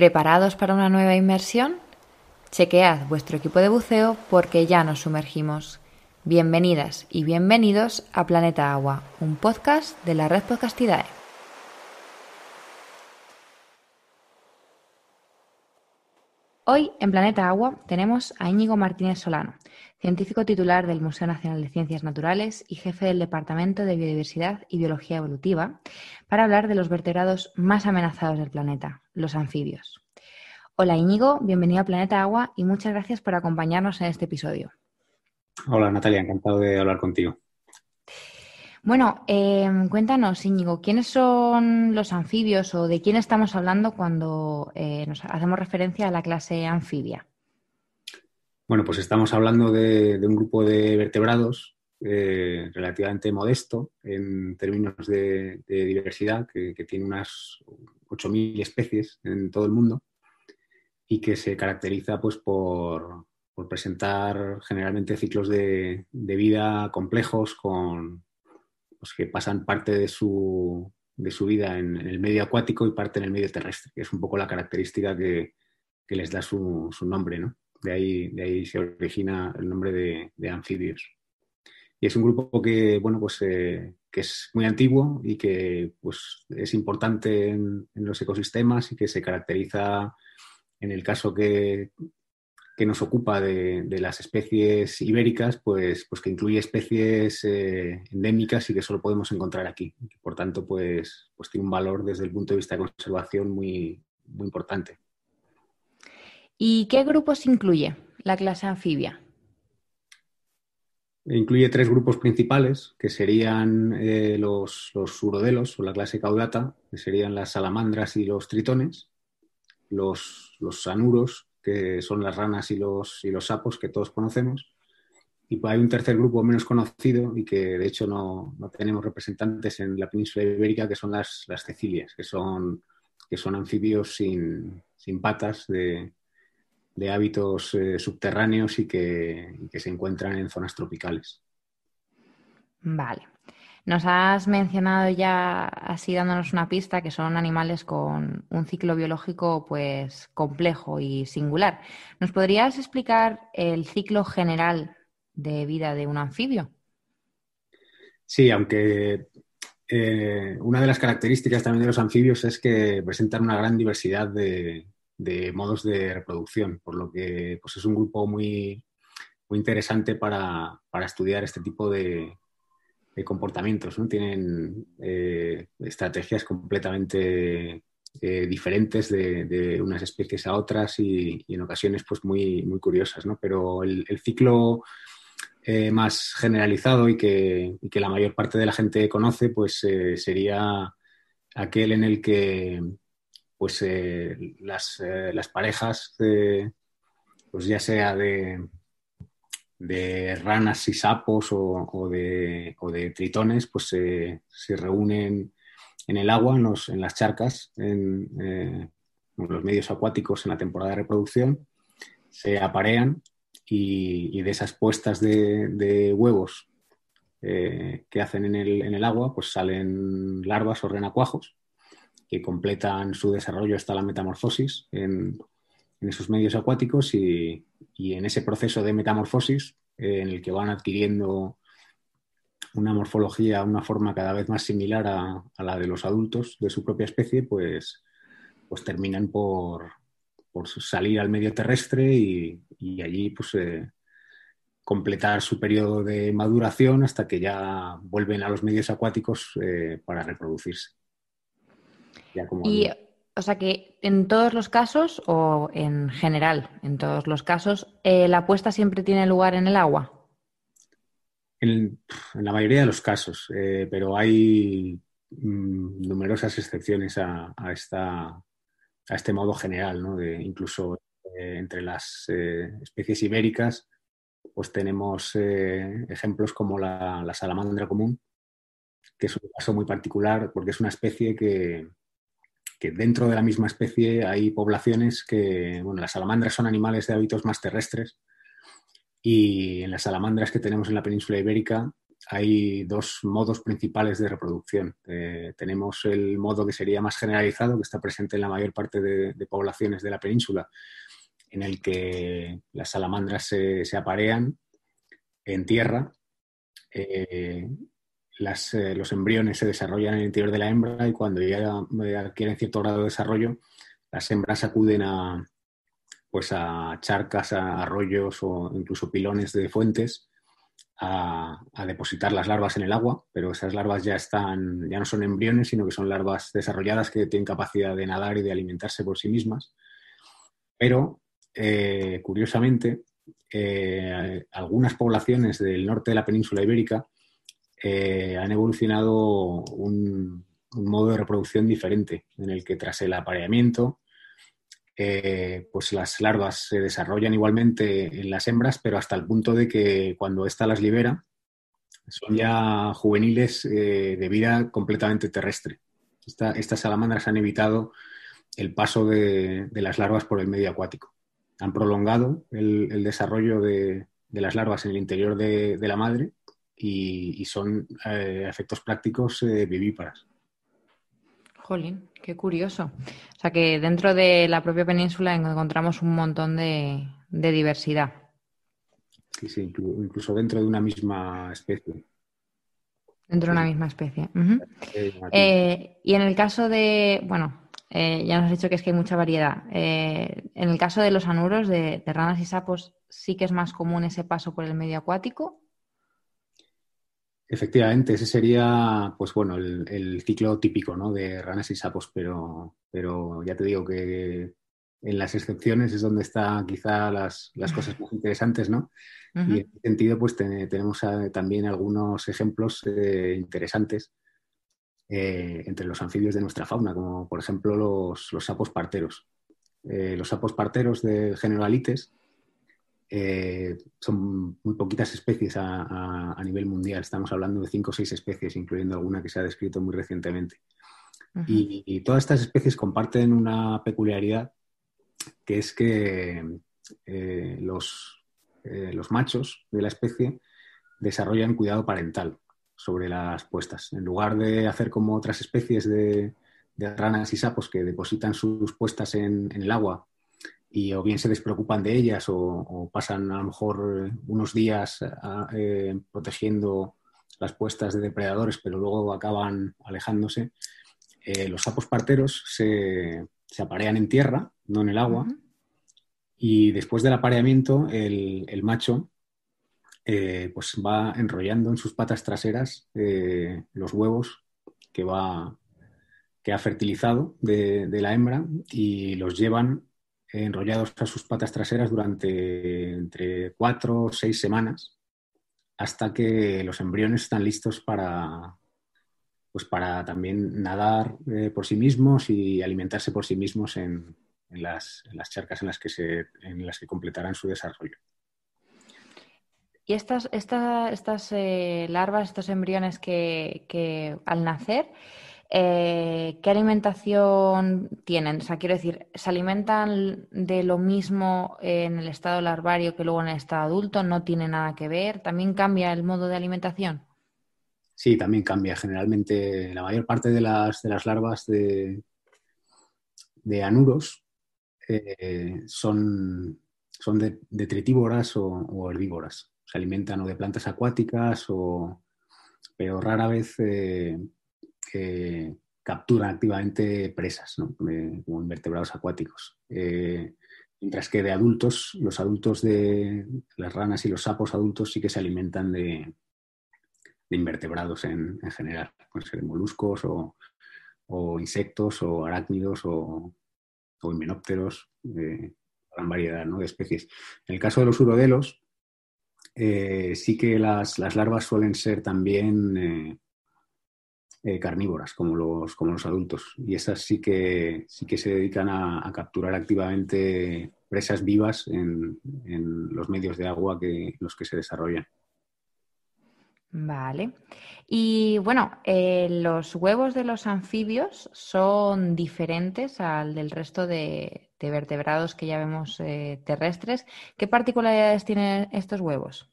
¿Preparados para una nueva inmersión? Chequead vuestro equipo de buceo porque ya nos sumergimos. Bienvenidas y bienvenidos a Planeta Agua, un podcast de la red Podcastidae. Hoy en Planeta Agua tenemos a Íñigo Martínez Solano, científico titular del Museo Nacional de Ciencias Naturales y jefe del Departamento de Biodiversidad y Biología Evolutiva, para hablar de los vertebrados más amenazados del planeta, los anfibios. Hola Íñigo, bienvenido a Planeta Agua y muchas gracias por acompañarnos en este episodio. Hola Natalia, encantado de hablar contigo. Bueno, em, cuéntanos, Íñigo, ¿quiénes son los anfibios o de quién estamos hablando cuando eh, nos hacemos referencia a la clase anfibia? Bueno, pues estamos hablando de, un grupo de vertebrados eh, relativamente modesto en términos de, diversidad, que, tiene unas 8.000 especies en todo el mundo y que se caracteriza pues, por, presentar generalmente ciclos de, vida complejos con, pues, que pasan parte de su, vida en, el medio acuático y parte en el medio terrestre, que es un poco la característica que, les da su, su nombre, ¿no? De ahí, de ahí se origina el nombre de, anfibios. Y es un grupo que, bueno, pues, eh, que es muy antiguo y que pues, es importante en, los ecosistemas y que se caracteriza, en el caso que, que nos ocupa de, las especies ibéricas, pues, pues que incluye especies eh, endémicas y que solo podemos encontrar aquí. Por tanto, pues, pues tiene un valor desde el punto de vista de conservación muy, muy importante. ¿Y qué grupos incluye la clase anfibia? Incluye tres grupos principales, que serían eh, los, los urodelos o la clase caudata, que serían las salamandras y los tritones, los, los sanuros, que son las ranas y los, y los sapos que todos conocemos, y hay un tercer grupo menos conocido y que de hecho no, tenemos representantes en la península ibérica, que son las, las cecilias, que son, que son anfibios sin, sin patas de, de hábitos eh, subterráneos y que, se encuentran en zonas tropicales. Vale. Nos has mencionado ya, así dándonos una pista, que son animales con un ciclo biológico pues complejo y singular. ¿Nos podrías explicar el ciclo general de vida de un anfibio? Sí, aunque eh, una de las características también de los anfibios es que presentan una gran diversidad de, de modos de reproducción, por lo que pues es un grupo muy, muy interesante para, estudiar este tipo de, comportamientos. ¿no? Tienen eh, estrategias completamente eh, diferentes de, unas especies a otras y, en ocasiones pues muy, muy curiosas. ¿no? Pero el, ciclo eh, más generalizado y que, que, la mayor parte de la gente conoce pues sería aquel en el que pues eh, las, eh, las, parejas, pues ya sea de, de, ranas y sapos o, de, de, tritones, pues se reúnen en el agua, en, las charcas, en, eh, los medios acuáticos en la temporada de reproducción, se aparean y, de esas puestas de, huevos que hacen en el, en el, agua, pues salen larvas o renacuajos que completan su desarrollo hasta la metamorfosis en, esos medios acuáticos y, en ese proceso de metamorfosis eh, en el que van adquiriendo una morfología, una forma cada vez más similar a, la de los adultos de su propia especie, pues, pues terminan por, salir al medio terrestre y, allí pues, eh, completar su periodo de maduración hasta que ya vuelven a los medios acuáticos eh, para reproducirse. Y, o sea que en todos los casos, o en general, en todos los casos, eh, la apuesta siempre tiene lugar en el agua. En, la mayoría de los casos, eh, pero hay mm, numerosas excepciones a, esta, a este modo general, ¿no? De, incluso eh, entre las especies ibéricas, pues tenemos ejemplos como la, la, salamandra común, que es un caso muy particular porque es una especie que, que dentro de la misma especie hay poblaciones que, bueno, las salamandras son animales de hábitos más terrestres y en las salamandras que tenemos en la península ibérica hay dos modos principales de reproducción. Eh, tenemos el modo que sería más generalizado, que está presente en la mayor parte de, poblaciones de la península, en el que las salamandras se, aparean en tierra, eh, eh, los embriones se desarrollan en el interior de la hembra y cuando ya adquieren cierto grado de desarrollo, las hembras acuden a, pues a charcas, a arroyos o incluso pilones de fuentes a, depositar las larvas en el agua, pero esas larvas ya están, ya no son embriones, sino que son larvas desarrolladas que tienen capacidad de nadar y de alimentarse por sí mismas. Pero, eh, curiosamente, eh, algunas poblaciones del norte de la península ibérica eh, han evolucionado un, modo de reproducción diferente, en el que tras el apareamiento eh, pues las larvas se desarrollan igualmente en las hembras, pero hasta el punto de que cuando ésta las libera, son ya juveniles eh, de vida completamente terrestre. estas salamandras han evitado el paso de, las larvas por el medio acuático. Han prolongado el, desarrollo de, las larvas en el interior de, la madre y, son eh, efectos prácticos vivíparas. Jolín, qué curioso. O sea que dentro de la propia península encontramos un montón de, diversidad. Sí, sí, incluso dentro de una misma especie. Dentro de una misma especie. Eh, y en el caso de, bueno, eh, ya nos has dicho que es que hay mucha variedad. Eh, en el caso de los anuros, de, ranas y sapos, sí que es más común ese paso por el medio acuático. Efectivamente, ese sería, pues bueno, el, ciclo típico, ¿no? De ranas y sapos, pero, pero ya te digo que en las excepciones es donde están quizá las, cosas más interesantes, ¿no? Y en ese sentido, pues tenemos eh, también algunos ejemplos eh, interesantes eh, entre los anfibios de nuestra fauna, como por ejemplo los, los sapos parteros. los sapos parteros del género Alites eh, son muy poquitas especies a, nivel mundial. Estamos hablando de cinco o seis especies, incluyendo alguna que se ha descrito muy recientemente. y, todas estas especies comparten una peculiaridad, que es que eh, los, eh, los, machos de la especie desarrollan cuidado parental sobre las puestas. En lugar de hacer como otras especies de, ranas y sapos que depositan sus puestas en el agua y o bien se despreocupan de ellas o, pasan a lo mejor unos días eh, protegiendo las puestas de depredadores, pero luego acaban alejándose. Eh, los sapos parteros se, aparean en tierra, no en el agua, y después del apareamiento el, macho eh, pues va enrollando en sus patas traseras los huevos que, va, que ha fertilizado de, de la hembra y los llevan enrollados a sus patas traseras durante entre cuatro o seis semanas hasta que los embriones están listos para, pues para también nadar eh, por sí mismos y alimentarse por sí mismos en, las, charcas en las que, se, en las que completarán su desarrollo. Y estas, estas eh, larvas, estos embriones que, que al nacer, eh, ¿qué alimentación tienen? O sea, quiero decir, ¿se alimentan de lo mismo en el estado larvario que luego en el estado adulto? ¿No tiene nada que ver? ¿También cambia el modo de alimentación? Sí, también cambia. Generalmente la mayor parte de las, larvas de, anuros eh, son, son detritívoras o, herbívoras. Se alimentan o de plantas acuáticas, o, pero rara vez eh, capturan activamente presas, como invertebrados acuáticos. Eh, mientras que de adultos, los adultos de las ranas y los sapos adultos sí que se alimentan de, invertebrados en, general, pueden ser moluscos o, insectos o arácnidos o, o himenópteros, eh, gran variedad de especies. En el caso de los urodelos, eh, sí que las, larvas suelen ser también eh, carnívoras como los, como los adultos. Y esas sí que, sí que se dedican a, capturar activamente presas vivas en, los medios de agua que, los que se desarrollan. Vale. Y bueno, eh, los huevos de los anfibios son diferentes al del resto de, vertebrados que ya vemos eh, terrestres. ¿Qué particularidades tienen estos huevos?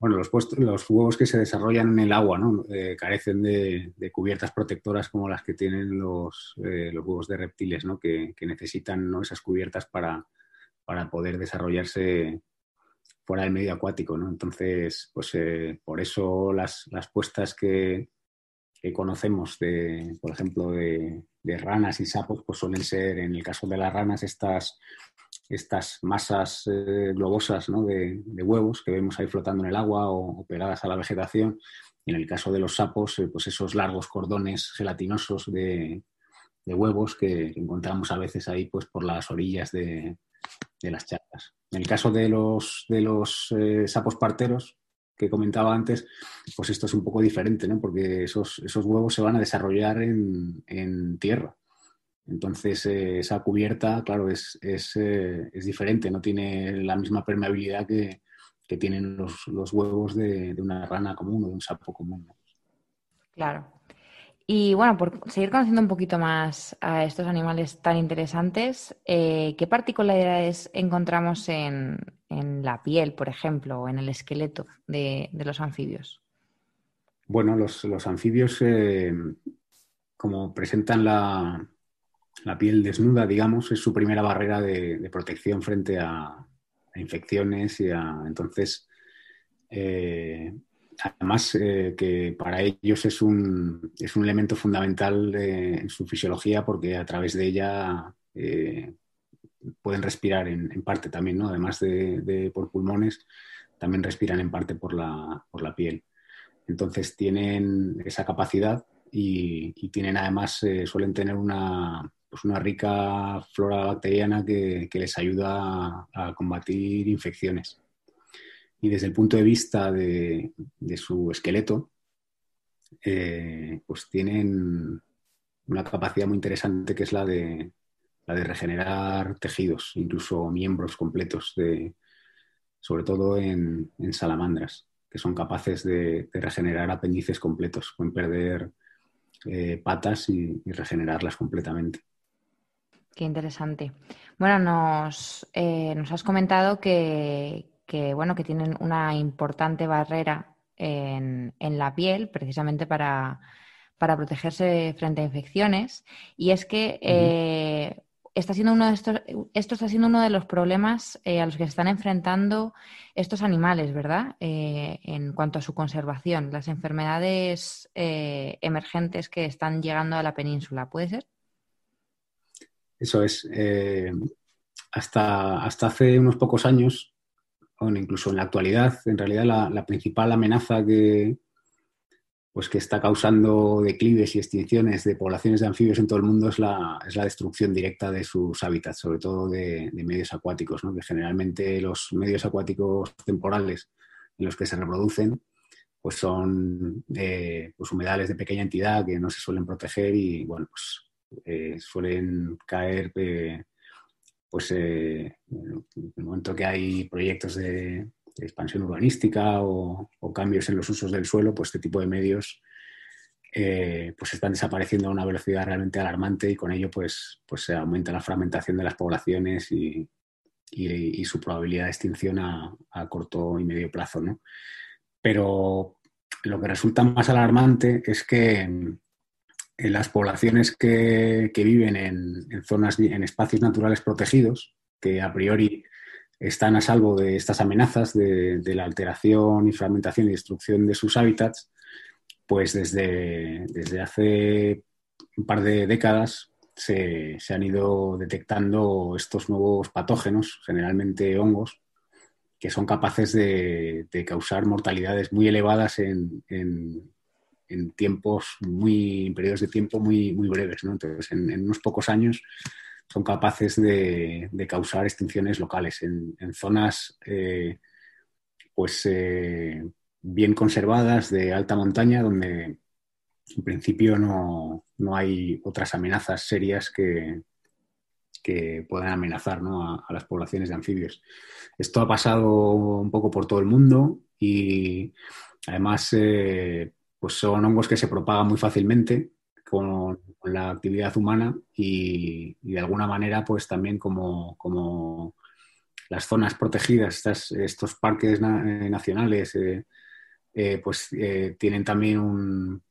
Bueno, los, los, huevos que se desarrollan en el agua ¿no? Eh, carecen de, cubiertas protectoras como las que tienen los, eh, huevos de reptiles, ¿no? que, necesitan ¿no? esas cubiertas para, para, poder desarrollarse fuera del medio acuático. ¿no? Entonces, pues eh, por eso las, las puestas que, que, conocemos, de, por ejemplo, de, de, ranas y sapos, pues suelen ser, en el caso de las ranas, estas estas masas eh, globosas de, huevos que vemos ahí flotando en el agua o, pegadas a la vegetación. Y en el caso de los sapos, eh, pues esos largos cordones gelatinosos de, huevos que encontramos a veces ahí pues por las orillas de, las charcas. En el caso de los, de los eh, sapos parteros que comentaba antes, pues esto es un poco diferente, ¿no? porque esos, esos huevos se van a desarrollar en, en tierra. Entonces, eh, esa cubierta, claro, es, eh, es, diferente, no tiene la misma permeabilidad que, tienen los, huevos de, una rana común o de un sapo común. Claro. Y bueno, por seguir conociendo un poquito más a estos animales tan interesantes, eh, ¿qué particularidades encontramos en, la piel, por ejemplo, o en el esqueleto de, los anfibios? Bueno, los, los anfibios, como presentan la, la piel desnuda, digamos, es su primera barrera de, protección frente a, infecciones y a. Entonces, eh, además eh, que para ellos es un, es un elemento fundamental en su fisiología porque a través de ella eh, pueden respirar en, parte también, ¿no? Además de, por pulmones, también respiran en parte por la, por la piel. Entonces tienen esa capacidad y tienen además, suelen tener una, pues una rica flora bacteriana que, les ayuda a, combatir infecciones. Y desde el punto de vista de, su esqueleto, eh, pues tienen una capacidad muy interesante que es la de, la de regenerar tejidos, incluso miembros completos, de, sobre todo en, salamandras, que son capaces de, regenerar apéndices completos, pueden perder eh, patas y regenerarlas completamente. Qué interesante. Bueno, nos, eh, nos has comentado que, bueno, que tienen una importante barrera en, la piel, precisamente para, protegerse frente a infecciones. Y es que eh, está siendo uno de estos, esto está siendo uno de los problemas eh, a los que se están enfrentando estos animales, ¿verdad? en cuanto a su conservación, las enfermedades emergentes que están llegando a la península, ¿puede ser? Eso es. Eh, hasta, hasta hace unos pocos años, o incluso en la actualidad, en realidad la, principal amenaza que, pues que está causando declives y extinciones de poblaciones de anfibios en todo el mundo es la, es la destrucción directa de sus hábitats, sobre todo de, medios acuáticos, ¿no? que generalmente los medios acuáticos temporales en los que se reproducen pues son pues humedales de pequeña entidad que no se suelen proteger y bueno, pues eh, suelen caer, eh, pues eh, en el momento que hay proyectos de, expansión urbanística o, cambios en los usos del suelo, pues este tipo de medios pues están desapareciendo a una velocidad realmente alarmante y con ello pues, pues se aumenta la fragmentación de las poblaciones y, su probabilidad de extinción a, a, corto y medio plazo. ¿no? Pero lo que resulta más alarmante es que en las poblaciones que, viven en, zonas, en espacios naturales protegidos, que a priori están a salvo de estas amenazas de, la alteración y fragmentación y destrucción de sus hábitats, pues desde, desde hace un par de décadas se, han ido detectando estos nuevos patógenos, generalmente hongos, que son capaces de, causar mortalidades muy elevadas en, en tiempos muy, en periodos de tiempo muy, muy breves. ¿no? Entonces, en, unos pocos años son capaces de, causar extinciones locales en, zonas eh, pues, eh, bien conservadas de alta montaña donde en principio no, hay otras amenazas serias que, que puedan amenazar a, las poblaciones de anfibios. Esto ha pasado un poco por todo el mundo y además eh, pues son hongos que se propagan muy fácilmente con, la actividad humana y, de alguna manera pues también como, las zonas protegidas, estos parques nacionales, pues tienen también un,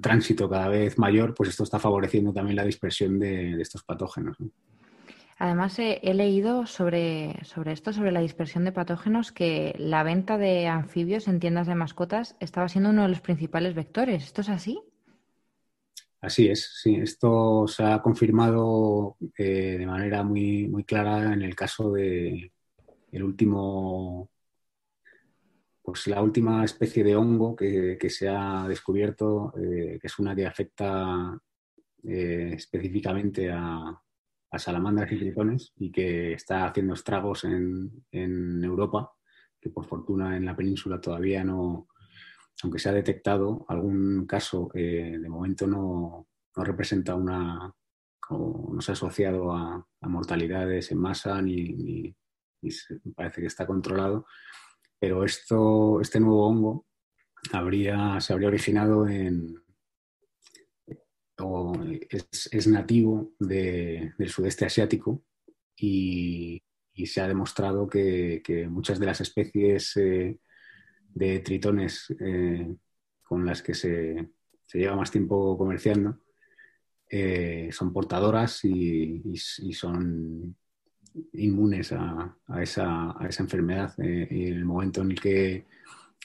tránsito cada vez mayor, pues esto está favoreciendo también la dispersión de, estos patógenos. Además, he leído sobre, sobre esto, sobre la dispersión de patógenos, que la venta de anfibios en tiendas de mascotas estaba siendo uno de los principales vectores. ¿Esto es así? Así es, sí. Esto se ha confirmado eh, de manera muy, muy clara en el caso de el último, pues la última especie de hongo que, se ha descubierto, eh, que es una que afecta eh, específicamente a, a salamandras y tritones y que está haciendo estragos en, Europa, que por fortuna en la península todavía no, aunque se ha detectado algún caso, eh, de momento no, representa una, o no se ha asociado a, mortalidades en masa ni, parece que está controlado. Pero esto, este nuevo hongo habría, se habría originado en, es, nativo del sudeste asiático y, se ha demostrado que, muchas de las especies eh, de tritones eh, con las que se, lleva más tiempo comerciando eh, son portadoras y, son inmunes a, esa, enfermedad. y en el momento en el que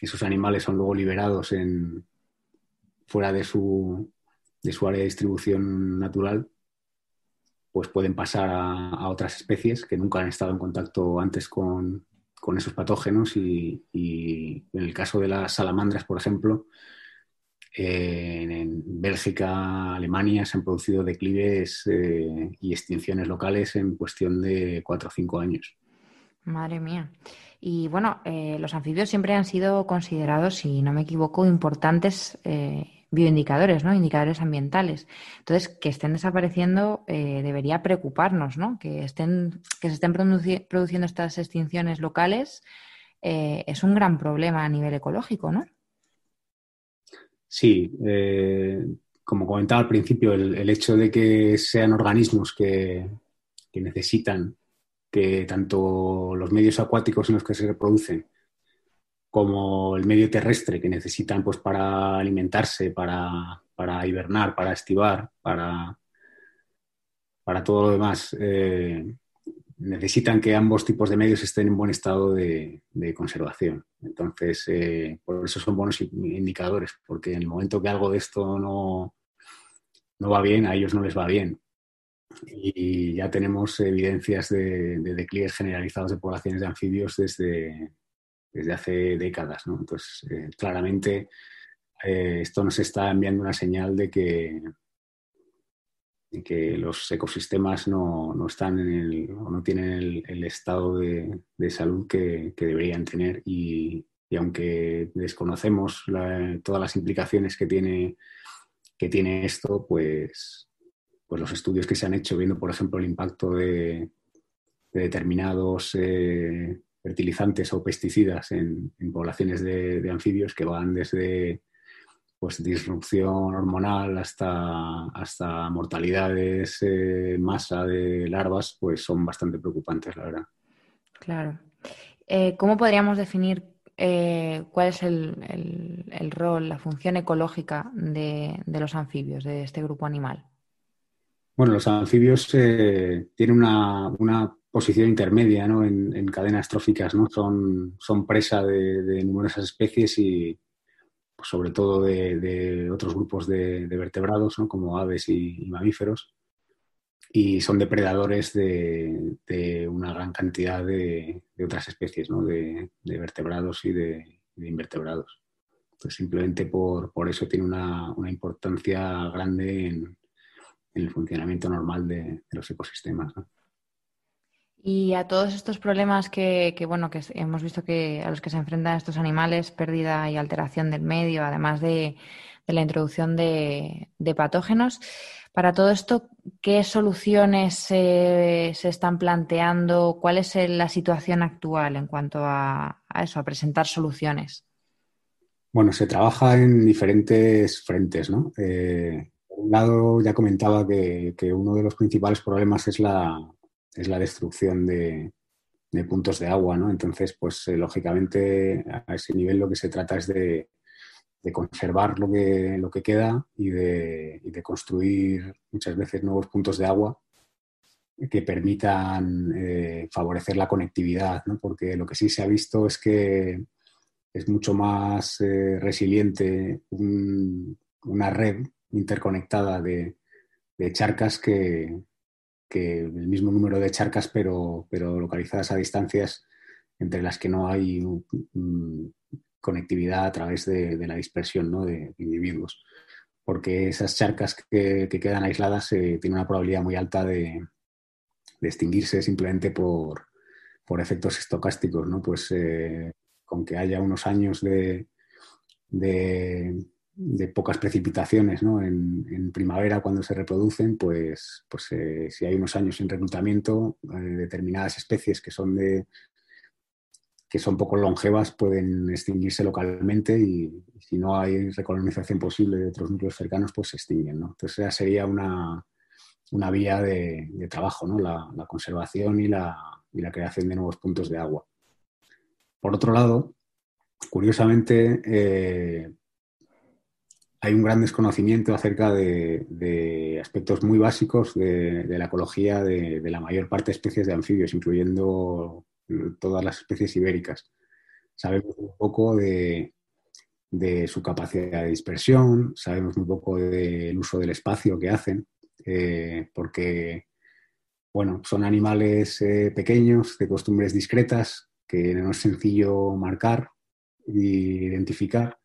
esos animales son luego liberados en, fuera de su, de su área de distribución natural, pues pueden pasar a, otras especies que nunca han estado en contacto antes con, esos patógenos y, en el caso de las salamandras, por ejemplo, en, Bélgica, Alemania se han producido declives eh, y extinciones locales en cuestión de cuatro o cinco años. Madre mía. Y bueno, eh, los anfibios siempre han sido considerados, si no me equivoco, importantes eh, bioindicadores, ¿no? Indicadores ambientales. Entonces, que estén desapareciendo eh, debería preocuparnos, ¿no? Que, estén, que se estén produciendo estas extinciones locales eh, es un gran problema a nivel ecológico, ¿no? Sí, eh, como comentaba al principio, el, hecho de que sean organismos que, que necesitan que tanto los medios acuáticos en los que se reproducen como el medio terrestre que necesitan pues, para alimentarse, para, hibernar, para estivar, para, para todo lo demás. Eh, necesitan que ambos tipos de medios estén en buen estado de, conservación. Entonces, eh, por eso son buenos indicadores, porque en el momento que algo de esto no, no va bien, a ellos no les va bien. Y ya tenemos evidencias de, de declives generalizados de poblaciones de anfibios desde, desde hace décadas. ¿no? Entonces, eh, claramente eh, esto nos está enviando una señal de que, los ecosistemas no, están en el, o no tienen el, estado de, salud que, deberían tener y, aunque desconocemos todas las implicaciones que tiene, que tiene esto, pues, pues los estudios que se han hecho viendo, por ejemplo, el impacto de, determinados eh, fertilizantes o pesticidas en, poblaciones de, anfibios que van desde pues, disrupción hormonal hasta, hasta mortalidades en masa de larvas, pues son bastante preocupantes, la verdad. Claro. Eh, ¿Cómo podríamos definir eh, cuál es el, rol, la función ecológica de, los anfibios, de este grupo animal? Bueno, los anfibios eh, tienen una, una, posición intermedia ¿no? en, cadenas tróficas, ¿no? son, presa de, numerosas especies y pues, sobre todo de, otros grupos de, vertebrados, ¿no? como aves y, mamíferos, y son depredadores de, una gran cantidad de, otras especies, ¿no? de, vertebrados y de, invertebrados. Pues simplemente por, eso tiene una, importancia grande en, el funcionamiento normal de, los ecosistemas. Y a todos estos problemas que, bueno, que hemos visto que a los que se enfrentan estos animales, pérdida y alteración del medio, además de, la introducción de, patógenos, para todo esto, ¿qué soluciones se están planteando? ¿Cuál es la situación actual en cuanto a, eso, a presentar soluciones? Bueno, se trabaja en diferentes frentes, ¿no? Eh, por un lado, ya comentaba que, uno de los principales problemas es la, es la destrucción de, puntos de agua, ¿no? Entonces, pues eh, lógicamente a ese nivel lo que se trata es de, conservar lo que, lo que queda y de, construir muchas veces nuevos puntos de agua que permitan eh, favorecer la conectividad, ¿no? porque lo que sí se ha visto es que es mucho más eh, resiliente una red interconectada de, charcas que, el mismo número de charcas, pero, pero localizadas a distancias entre las que no hay conectividad a través de, la dispersión ¿no? de individuos. Porque esas charcas que, quedan aisladas eh, tienen una probabilidad muy alta de, extinguirse simplemente por, efectos estocásticos, ¿no? Pues eh, con que haya unos años de pocas precipitaciones ¿no? en, primavera cuando se reproducen, pues, pues eh, si hay unos años en reclutamiento, eh, determinadas especies que son de que son poco longevas pueden extinguirse localmente y, si no hay recolonización posible de otros núcleos cercanos, pues se extinguen. Entonces esa sería una, una vía de, trabajo, ¿no? la, conservación y la, y la, creación de nuevos puntos de agua. Por otro lado, curiosamente, eh, hay un gran desconocimiento acerca de, aspectos muy básicos de, la ecología de, la mayor parte de especies de anfibios, incluyendo todas las especies ibéricas. Sabemos un poco de, su capacidad de dispersión, sabemos un poco del uso del espacio que hacen, eh, porque bueno, son animales eh, pequeños, de costumbres discretas, que no es sencillo marcar e identificar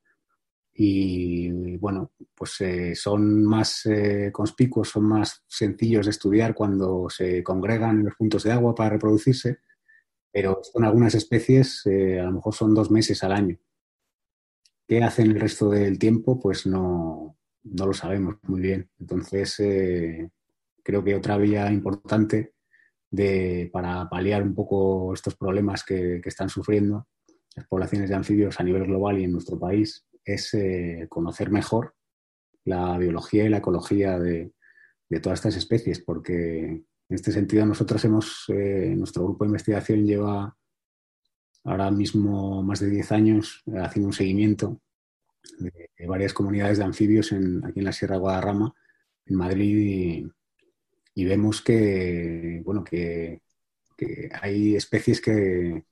y bueno, pues eh, son más eh, conspicuos, son más sencillos de estudiar cuando se congregan en los puntos de agua para reproducirse, pero con algunas especies eh, a lo mejor son dos meses al año. ¿Qué hacen el resto del tiempo? Pues no, no lo sabemos muy bien. Entonces, creo que otra vía importante de, para paliar un poco estos problemas que, que están sufriendo las poblaciones de anfibios a nivel global y en nuestro país es eh, conocer mejor la biología y la ecología de, todas estas especies, porque en este sentido nosotros hemos, eh, nuestro grupo de investigación lleva ahora mismo más de 10 años eh, haciendo un seguimiento de, varias comunidades de anfibios aquí en la Sierra Guadarrama, en Madrid, y, vemos que, bueno, que, hay especies que,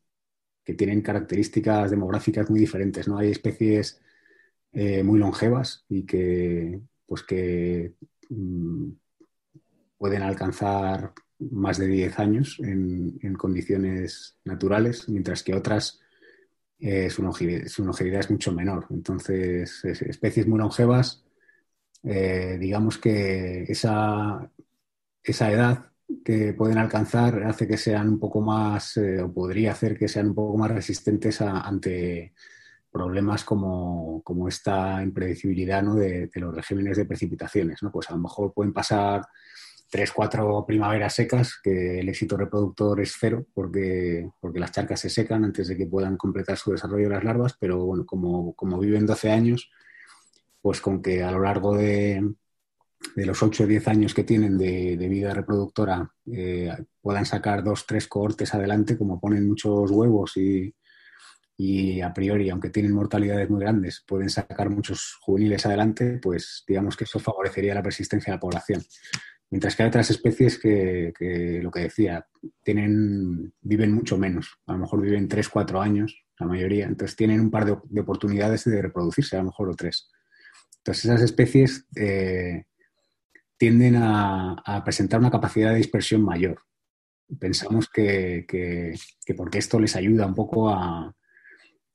que, tienen características demográficas muy diferentes. ¿no? Hay especies eh, muy longevas y que, pues que mm, pueden alcanzar más de 10 años en, condiciones naturales, mientras que otras eh, su, longevidad, es mucho menor. Entonces, especies muy longevas, eh, digamos que esa, esa edad que pueden alcanzar hace que sean un poco más, o podría hacer que sean un poco más resistentes ante problemas como, esta impredecibilidad de, los regímenes de precipitaciones. ¿no? Pues a lo mejor pueden pasar tres, cuatro primaveras secas, que el éxito reproductor es cero, porque, porque las charcas se secan antes de que puedan completar su desarrollo las larvas, pero bueno, como, como viven 12 años, pues con que a lo largo de, de los 8 o 10 años que tienen de, vida reproductora eh, puedan sacar dos, tres cohortes adelante, como ponen muchos huevos y, y a priori, aunque tienen mortalidades muy grandes, pueden sacar muchos juveniles adelante, pues digamos que eso favorecería la persistencia de la población. Mientras que hay otras especies que, lo que decía, tienen, viven mucho menos, a lo mejor viven 3, 4 años, la mayoría, entonces tienen un par de, oportunidades de reproducirse, a lo mejor o tres. Entonces esas especies eh, tienden a, presentar una capacidad de dispersión mayor. Pensamos que, que porque esto les ayuda un poco a,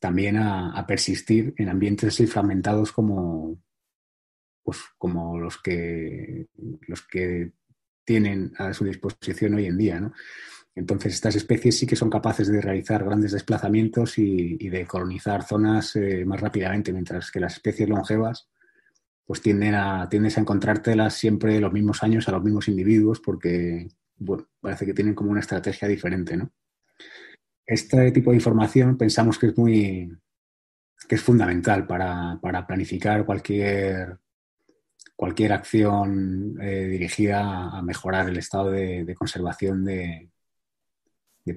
también a, persistir en ambientes así fragmentados como, pues, como los, que, los que tienen a su disposición hoy en día. Entonces, estas especies sí que son capaces de realizar grandes desplazamientos y, de colonizar zonas eh, más rápidamente, mientras que las especies longevas pues tienden a, tiendes a encontrártelas siempre los mismos años a los mismos individuos porque parece que tienen como una estrategia diferente, ¿no? Este tipo de información pensamos que es muy que es fundamental para, planificar cualquier cualquier acción eh, dirigida a mejorar el estado de, conservación de,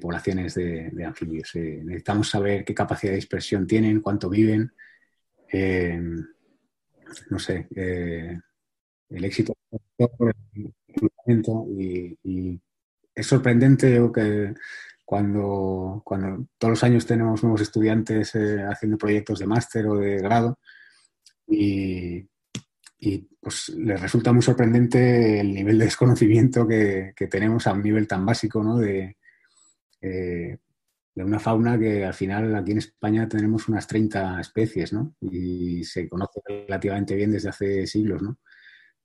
poblaciones de, anfibios. necesitamos saber qué capacidad de dispersión tienen, cuánto viven, no sé, el éxito y, y es sorprendente que cuando, cuando todos los años tenemos nuevos estudiantes eh, haciendo proyectos de máster o de grado y, pues les resulta muy sorprendente el nivel de desconocimiento que, tenemos a un nivel tan básico ¿no? de, eh, de una fauna que al final aquí en España tenemos unas 30 especies ¿no? y se conoce relativamente bien desde hace siglos. ¿no?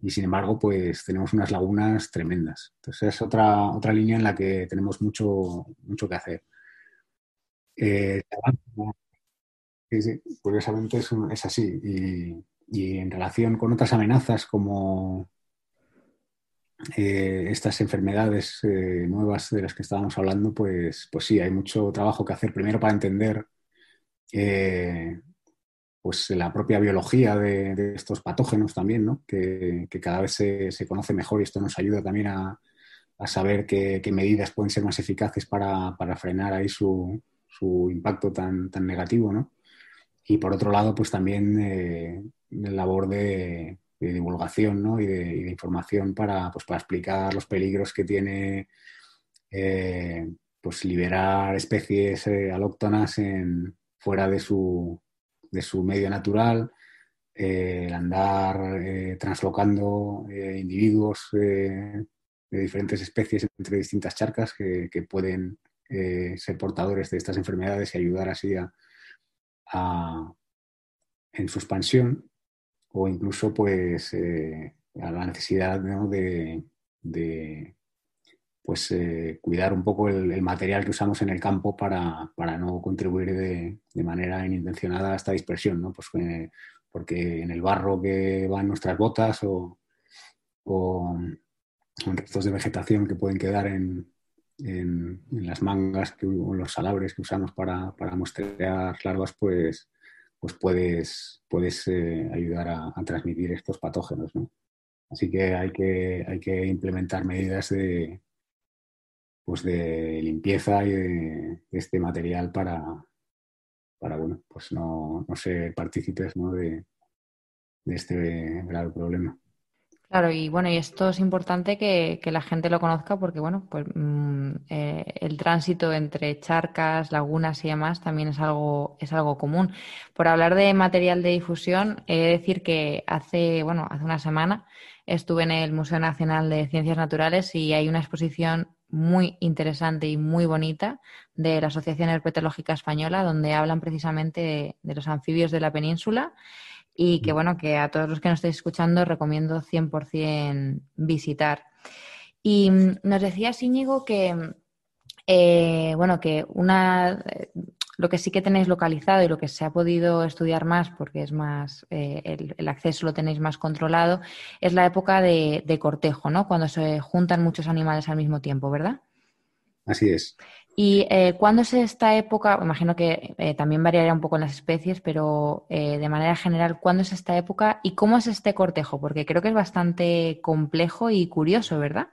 Y sin embargo, pues tenemos unas lagunas tremendas. Entonces es otra, otra línea en la que tenemos mucho, mucho que hacer. Eh, curiosamente es, así. Y, en relación con otras amenazas como eh, estas enfermedades eh, nuevas de las que estábamos hablando, pues, pues sí, hay mucho trabajo que hacer primero para entender pues la propia biología de, estos patógenos también, ¿no? que, cada vez se, conoce mejor y esto nos ayuda también a, saber qué, medidas pueden ser más eficaces para, frenar ahí su, impacto tan, tan negativo. ¿no? Y por otro lado, pues también eh, la labor de, divulgación y, de, información para, pues, para explicar los peligros que tiene eh, pues liberar especies eh, alóctonas en, fuera de su, de su medio natural, eh, el andar eh, translocando eh, individuos de diferentes especies entre distintas charcas que, pueden ser portadores de estas enfermedades y ayudar así a, en su expansión o incluso pues a la necesidad de, pues eh, cuidar un poco el, material que usamos en el campo para, no contribuir de, manera inintencionada a esta dispersión, ¿no? Pues, eh, porque en el barro que van nuestras botas o, en restos de vegetación que pueden quedar en, las mangas o los salabres que usamos para, para larvas, pues, pues puedes, puedes eh, ayudar a, transmitir estos patógenos. Así que hay que, hay que implementar medidas de, pues de limpieza y de, este material para, para bueno, pues no, no ser partícipes de, este grave problema. Claro, y bueno, y esto es importante que, la gente lo conozca porque, bueno, pues mm, eh, el tránsito entre charcas, lagunas y demás también es algo, es algo común. Por hablar de material de difusión, he de decir que hace, bueno, hace una semana estuve en el Museo Nacional de Ciencias Naturales y hay una exposición muy interesante y muy bonita de la Asociación Herpetológica Española, donde hablan precisamente de, los anfibios de la península y que, bueno, que a todos los que nos estéis escuchando recomiendo 100% visitar. Y mm, nos decía Íñigo que, eh, bueno, que una lo que sí que tenéis localizado y lo que se ha podido estudiar más, porque es más, eh, el, acceso lo tenéis más controlado, es la época de, cortejo, ¿no? Cuando se juntan muchos animales al mismo tiempo, ¿verdad? Así es. ¿Y eh, cuándo es esta época? Imagino que eh, también variaría un poco en las especies, pero de manera general, ¿cuándo es esta época y cómo es este cortejo? Porque creo que es bastante complejo y curioso, ¿verdad?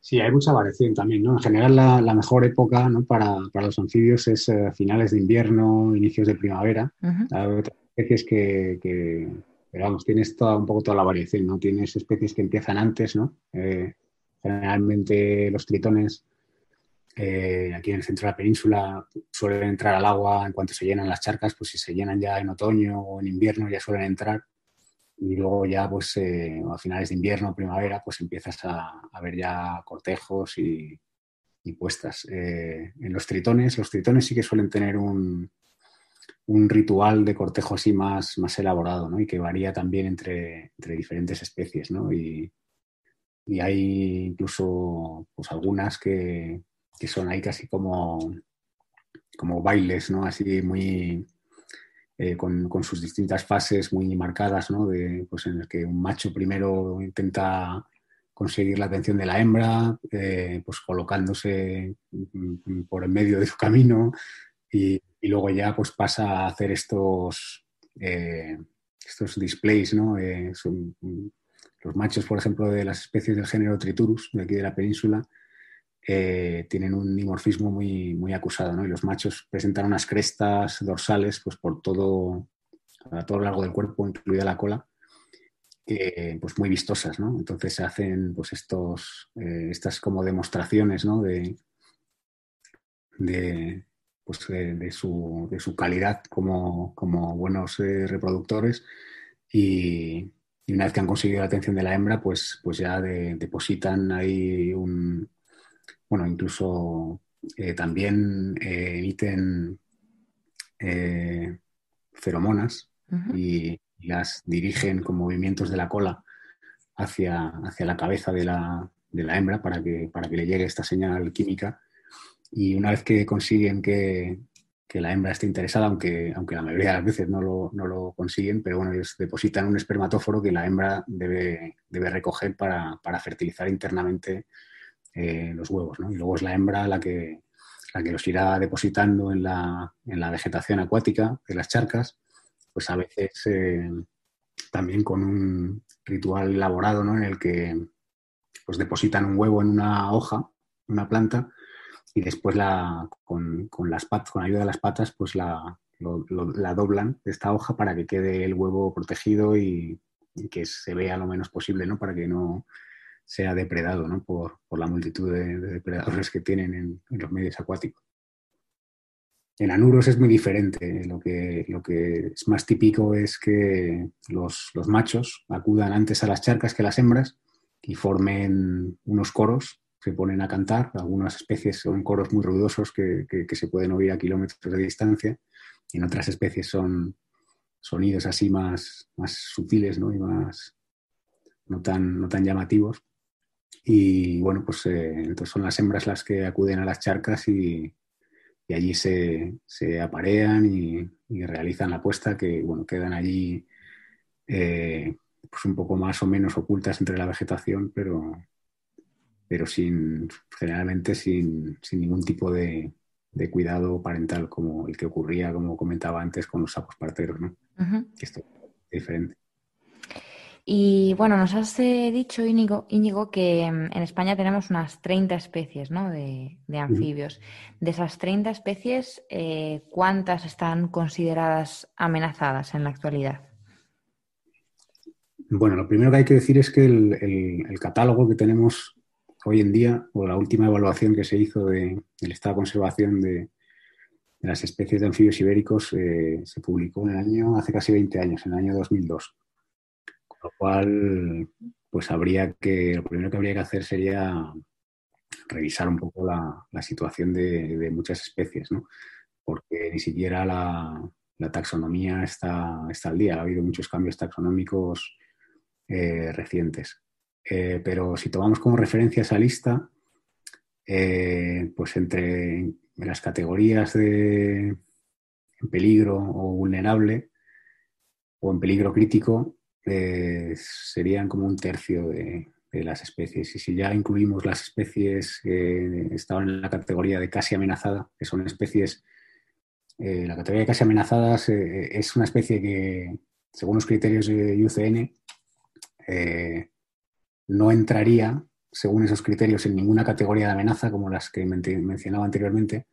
Sí, hay mucha variación también, ¿no? En general la, mejor época para, los anfibios es eh, finales de invierno, inicios de primavera. Hay otras especies que, pero vamos, tienes toda, un poco toda la variación, ¿no? Tienes especies que empiezan antes, ¿no? Eh, generalmente los tritones eh, aquí en el centro de la península suelen entrar al agua en cuanto se llenan las charcas, pues si se llenan ya en otoño o en invierno ya suelen entrar y luego ya pues eh, a finales de invierno, primavera, pues empiezas a, ver ya cortejos y, puestas. Eh, en los tritones, los tritones sí que suelen tener un, un ritual de cortejo así más, más elaborado, ¿no? Y que varía también entre, entre diferentes especies, ¿no? Y, y, hay incluso pues algunas que, que son ahí casi como, como bailes, ¿no? Así muy eh, con, sus distintas fases muy marcadas, ¿no? De, pues en el que un macho primero intenta conseguir la atención de la hembra, eh, pues colocándose por en medio de su camino y, luego ya pues pasa a hacer estos, eh, estos displays, ¿no? los machos, por ejemplo, de las especies del género Triturus, de aquí de la península, eh, tienen un dimorfismo muy, muy acusado, ¿no? Y los machos presentan unas crestas dorsales pues, por todo, a todo lo largo del cuerpo, incluida la cola, pues muy vistosas, ¿no? Entonces se hacen pues estos, eh, estas como demostraciones, ¿no? De, de, pues, de, su, de, su, calidad como, como buenos eh, reproductores y, una vez que han conseguido la atención de la hembra, pues, pues ya depositan ahí un, bueno, incluso eh, también emiten feromonas y, las dirigen con movimientos de la cola hacia, hacia la cabeza de la, de la hembra para que, para que le llegue esta señal química. Y una vez que consiguen que, que la hembra esté interesada, aunque, aunque la mayoría de las veces no lo, no lo consiguen, pero bueno, ellos depositan un espermatóforo que la hembra debe, debe recoger para, para, fertilizar internamente eh, los huevos. ¿no? Y luego es la hembra la que, la que los irá depositando en la, en la vegetación acuática de las charcas pues a veces eh, también con un ritual elaborado ¿no? en el que pues depositan un huevo en una hoja, una planta, y después la, con, las patas, con ayuda de las patas, pues la, la doblan esta hoja para que quede el huevo protegido y, que se vea lo menos posible, ¿no? Para que no sea depredado, ¿no? Por, la multitud de, depredadores que tienen en, los medios acuáticos. En anuros es muy diferente. Lo que, lo que es más típico es que los, machos acudan antes a las charcas que las hembras y formen unos coros, se ponen a cantar. Algunas especies son coros muy ruidosos que, se pueden oír a kilómetros de distancia. En otras especies son sonidos así más, más sutiles ¿no? y más no tan, no tan llamativos. Y bueno, pues eh, entonces son las hembras las que acuden a las charcas y, y allí se, aparean y, realizan la puesta que bueno, quedan allí eh, pues un poco más o menos ocultas entre la vegetación, pero, pero sin, generalmente sin, ningún tipo de, cuidado parental como el que ocurría, como comentaba antes, con los sapos parteros, ¿no? esto es diferente. Y bueno, nos has eh, dicho, Íñigo, que mm, en España tenemos unas 30 especies de, anfibios. De esas 30 especies, eh, ¿cuántas están consideradas amenazadas en la actualidad? Bueno, lo primero que hay que decir es que el, catálogo que tenemos hoy en día, o la última evaluación que se hizo del estado de conservación de, las especies de anfibios ibéricos, eh, se publicó en el año, hace casi 20 años, en el año 2002 lo cual, pues habría que, lo primero que habría que hacer sería revisar un poco la, situación de, muchas especies, ¿no? Porque ni siquiera la, taxonomía está, está, al día. Ha habido muchos cambios taxonómicos eh, recientes. Eh, pero si tomamos como referencia esa lista, eh, pues entre las categorías de en peligro o vulnerable o en peligro crítico, eh, serían como un tercio de, las especies. Y si ya incluimos las especies que estaban en la categoría de casi amenazada, que son especies, eh, la categoría de casi amenazadas eh, es una especie que, según los criterios de UCN, no entraría, según esos criterios, en ninguna categoría de amenaza, como las que mencionaba anteriormente,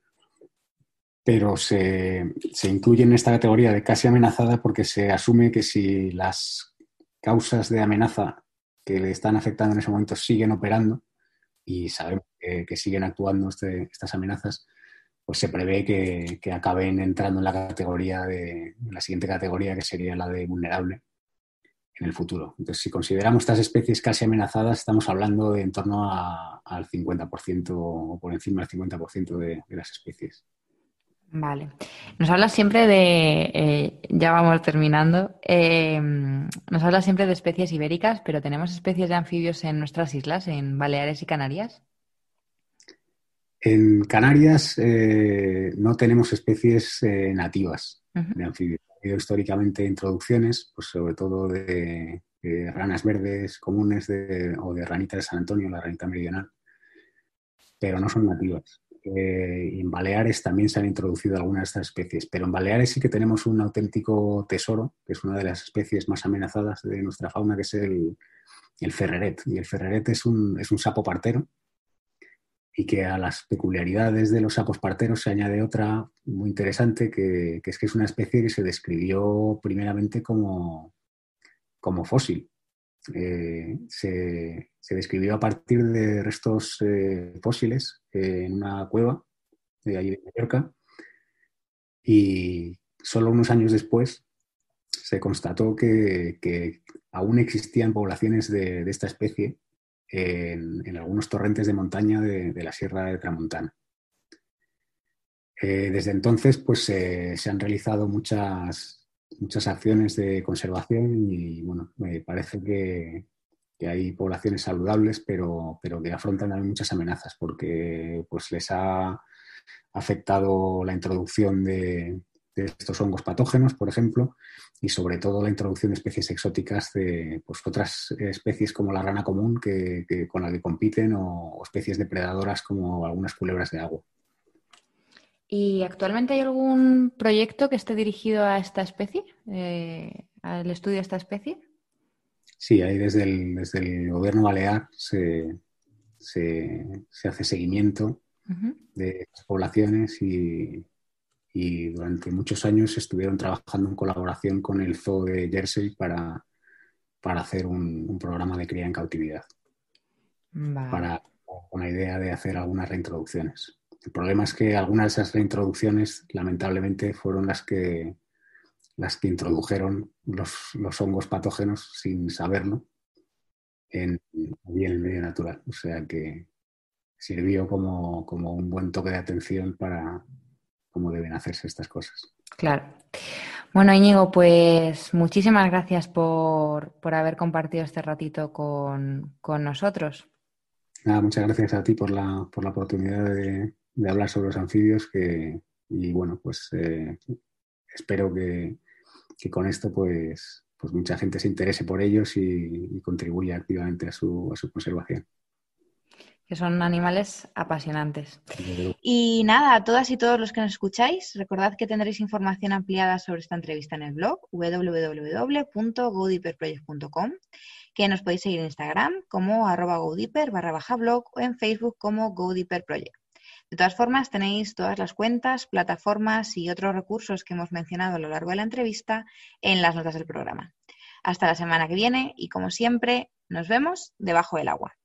pero se, se, incluye en esta categoría de casi amenazada porque se asume que si las causas de amenaza que le están afectando en ese momento siguen operando y sabemos que, siguen actuando este, estas amenazas, pues se prevé que, acaben entrando en la categoría de la siguiente categoría que sería la de vulnerable en el futuro. Entonces, si consideramos estas especies casi amenazadas, estamos hablando de en torno al 50% o por encima del 50% de las especies. Vale. Nos habla siempre de, eh, ya vamos terminando, eh, nos habla siempre de especies ibéricas, pero ¿tenemos especies de anfibios en nuestras islas, en Baleares y Canarias? En Canarias eh, no tenemos especies nativas de anfibios. Ha habido históricamente introducciones, pues sobre todo de, ranas verdes comunes o de ranita de San Antonio, la ranita meridional, pero no son nativas. Eh, en Baleares también se han introducido algunas de estas especies, pero en Baleares sí que tenemos un auténtico tesoro, que es una de las especies más amenazadas de nuestra fauna, que es el, ferreret. Y el ferreret es un, sapo partero y que a las peculiaridades de los sapos parteros se añade otra muy interesante, que, es que es una especie que se describió primeramente como fósil. Eh, se, describió a partir de restos eh, fósiles en una cueva de allí de Mallorca y solo unos años después se constató que, aún existían poblaciones de, esta especie en, algunos torrentes de montaña de, la Sierra de Tramontana. Eh, desde entonces, pues se han realizado muchas, muchas acciones de conservación y bueno, me parece que, hay poblaciones saludables, pero, pero que afrontan también muchas amenazas porque pues les ha afectado la introducción de, de estos hongos patógenos, por ejemplo, y sobre todo la introducción de especies exóticas de pues, otras especies como la rana común que, con la que compiten o, especies depredadoras como algunas culebras de agua. ¿Y actualmente hay algún proyecto que esté dirigido a esta especie, eh, al estudio de esta especie? Sí, ahí desde el, desde el gobierno balear se, hace seguimiento de las poblaciones y, y durante muchos años estuvieron trabajando en colaboración con el Zoo de Jersey para, para hacer un, programa de cría en cautividad. Para, con la idea de hacer algunas reintroducciones. El problema es que algunas de esas reintroducciones, lamentablemente, fueron las que, las que introdujeron los, hongos patógenos sin saberlo en, en el medio natural. O sea que sirvió como, como un buen toque de atención para, cómo deben hacerse estas cosas. Claro. Bueno, Íñigo, pues muchísimas gracias por, haber compartido este ratito con, nosotros. Nada, muchas gracias a ti por la, por la oportunidad de, hablar sobre los anfibios que, y bueno, pues eh, espero que, con esto pues, pues mucha gente se interese por ellos y, contribuya activamente a su, a su conservación que son animales apasionantes. Y nada, a todas y todos los que nos escucháis, recordad que tendréis información ampliada sobre esta entrevista en el blog www.godiperproject.com, que nos podéis seguir en Instagram como arroba godiper barra baja blog o en Facebook como godiperproject. De todas formas, tenéis todas las cuentas, plataformas y otros recursos que hemos mencionado a lo largo de la entrevista en las notas del programa. Hasta la semana que viene y como siempre, nos vemos debajo del agua.